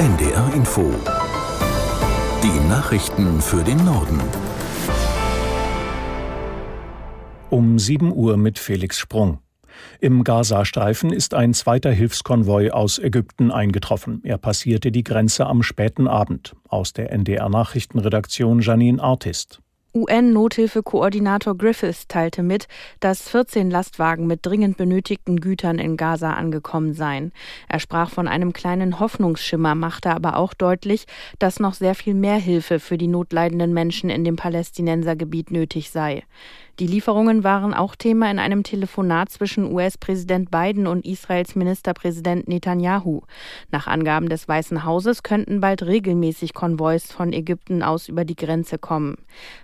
NDR Info. Die Nachrichten für den Norden. Um 7 Uhr mit Felix Sprung. Im Gazastreifen ist ein zweiter Hilfskonvoi aus Ägypten eingetroffen. Er passierte die Grenze am späten Abend. Aus der NDR Nachrichtenredaktion Janine Artist. UN-Nothilfekoordinator Griffiths teilte mit, dass 14 Lastwagen mit dringend benötigten Gütern in Gaza angekommen seien. Er sprach von einem kleinen Hoffnungsschimmer, machte aber auch deutlich, dass noch sehr viel mehr Hilfe für die notleidenden Menschen in dem Palästinensergebiet nötig sei. Die Lieferungen waren auch Thema in einem Telefonat zwischen US-Präsident Biden und Israels Ministerpräsident Netanyahu. Nach Angaben des Weißen Hauses könnten bald regelmäßig Konvois von Ägypten aus über die Grenze kommen.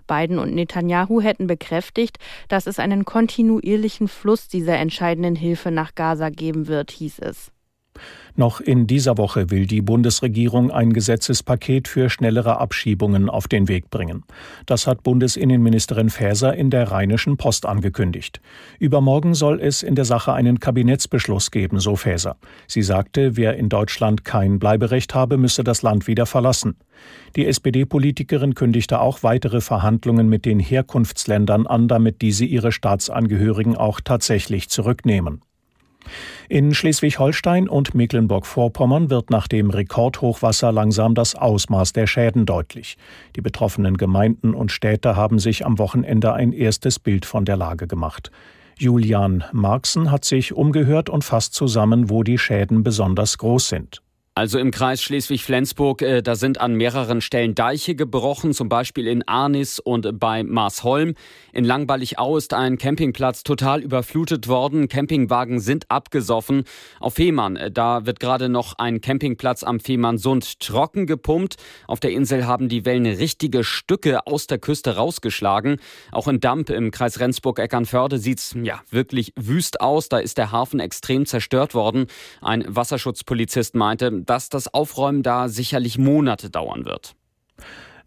Biden und Netanyahu hätten bekräftigt, dass es einen kontinuierlichen Fluss dieser entscheidenden Hilfe nach Gaza geben wird, hieß es. Noch in dieser Woche will die Bundesregierung ein Gesetzespaket für schnellere Abschiebungen auf den Weg bringen. Das hat Bundesinnenministerin Faeser in der Rheinischen Post angekündigt. Übermorgen soll es in der Sache einen Kabinettsbeschluss geben, so Faeser. Sie sagte, wer in Deutschland kein Bleiberecht habe, müsse das Land wieder verlassen. Die SPD-Politikerin kündigte auch weitere Verhandlungen mit den Herkunftsländern an, damit diese ihre Staatsangehörigen auch tatsächlich zurücknehmen. In Schleswig-Holstein und Mecklenburg-Vorpommern wird nach dem Rekordhochwasser langsam das Ausmaß der Schäden deutlich. Die betroffenen Gemeinden und Städte haben sich am Wochenende ein erstes Bild von der Lage gemacht. Julian Marxen hat sich umgehört und fasst zusammen, wo die Schäden besonders groß sind. Also im Kreis Schleswig-Flensburg, äh, da sind an mehreren Stellen Deiche gebrochen, zum Beispiel in Arnis und bei Marsholm. In Langballig-Au ist ein Campingplatz total überflutet worden. Campingwagen sind abgesoffen. Auf Fehmarn, äh, da wird gerade noch ein Campingplatz am Fehmarnsund trocken gepumpt. Auf der Insel haben die Wellen richtige Stücke aus der Küste rausgeschlagen. Auch in Damp im Kreis Rendsburg-Eckernförde sieht's ja wirklich wüst aus. Da ist der Hafen extrem zerstört worden. Ein Wasserschutzpolizist meinte, dass das Aufräumen da sicherlich Monate dauern wird.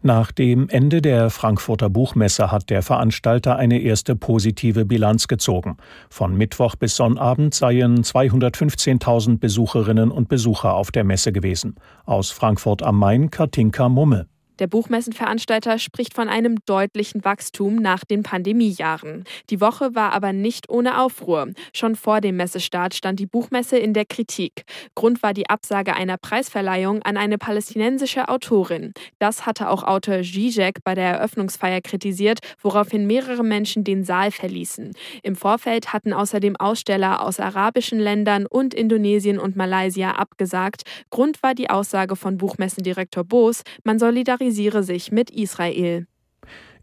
Nach dem Ende der Frankfurter Buchmesse hat der Veranstalter eine erste positive Bilanz gezogen. Von Mittwoch bis Sonnabend seien 215.000 Besucherinnen und Besucher auf der Messe gewesen. Aus Frankfurt am Main Katinka Mumme. Der Buchmessenveranstalter spricht von einem deutlichen Wachstum nach den Pandemiejahren. Die Woche war aber nicht ohne Aufruhr. Schon vor dem Messestart stand die Buchmesse in der Kritik. Grund war die Absage einer Preisverleihung an eine palästinensische Autorin. Das hatte auch Autor Zizek bei der Eröffnungsfeier kritisiert, woraufhin mehrere Menschen den Saal verließen. Im Vorfeld hatten außerdem Aussteller aus arabischen Ländern und Indonesien und Malaysia abgesagt. Grund war die Aussage von Buchmessendirektor Boos, man solidarisiert solidarisiere sich mit Israel.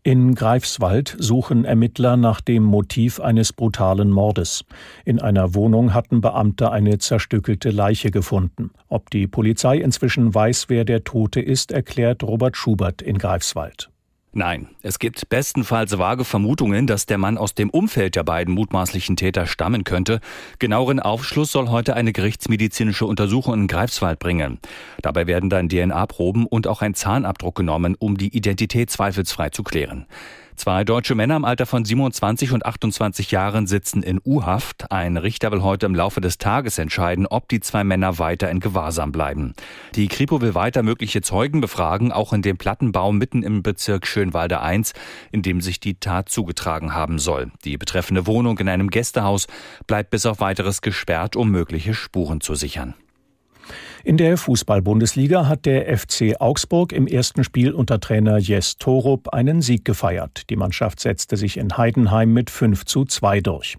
In Greifswald suchen Ermittler nach dem Motiv eines brutalen Mordes. In einer Wohnung hatten Beamte eine zerstückelte Leiche gefunden. Ob die Polizei inzwischen weiß, wer der Tote ist, erklärt Robert Schubert in Greifswald. Nein, es gibt bestenfalls vage Vermutungen, dass der Mann aus dem Umfeld der beiden mutmaßlichen Täter stammen könnte. Genaueren Aufschluss soll heute eine gerichtsmedizinische Untersuchung in Greifswald bringen. Dabei werden dann DNA-Proben und auch ein Zahnabdruck genommen, um die Identität zweifelsfrei zu klären. Zwei deutsche Männer im Alter von 27 und 28 Jahren sitzen in U-Haft. Ein Richter will heute im Laufe des Tages entscheiden, ob die zwei Männer weiter in Gewahrsam bleiben. Die Kripo will weiter mögliche Zeugen befragen, auch in dem Plattenbau mitten im Bezirk Schönwalde 1, in dem sich die Tat zugetragen haben soll. Die betreffende Wohnung in einem Gästehaus bleibt bis auf weiteres gesperrt, um mögliche Spuren zu sichern. In der Fußball-Bundesliga hat der FC Augsburg im ersten Spiel unter Trainer Jes Torup einen Sieg gefeiert. Die Mannschaft setzte sich in Heidenheim mit 5 zu 2 durch.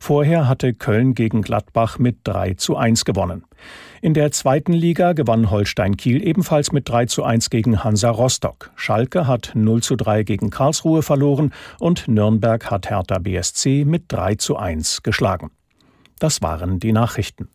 Vorher hatte Köln gegen Gladbach mit 3 zu 1 gewonnen. In der zweiten Liga gewann Holstein Kiel ebenfalls mit 3 zu 1 gegen Hansa Rostock. Schalke hat 0 zu 3 gegen Karlsruhe verloren und Nürnberg hat Hertha BSC mit 3 zu 1 geschlagen. Das waren die Nachrichten.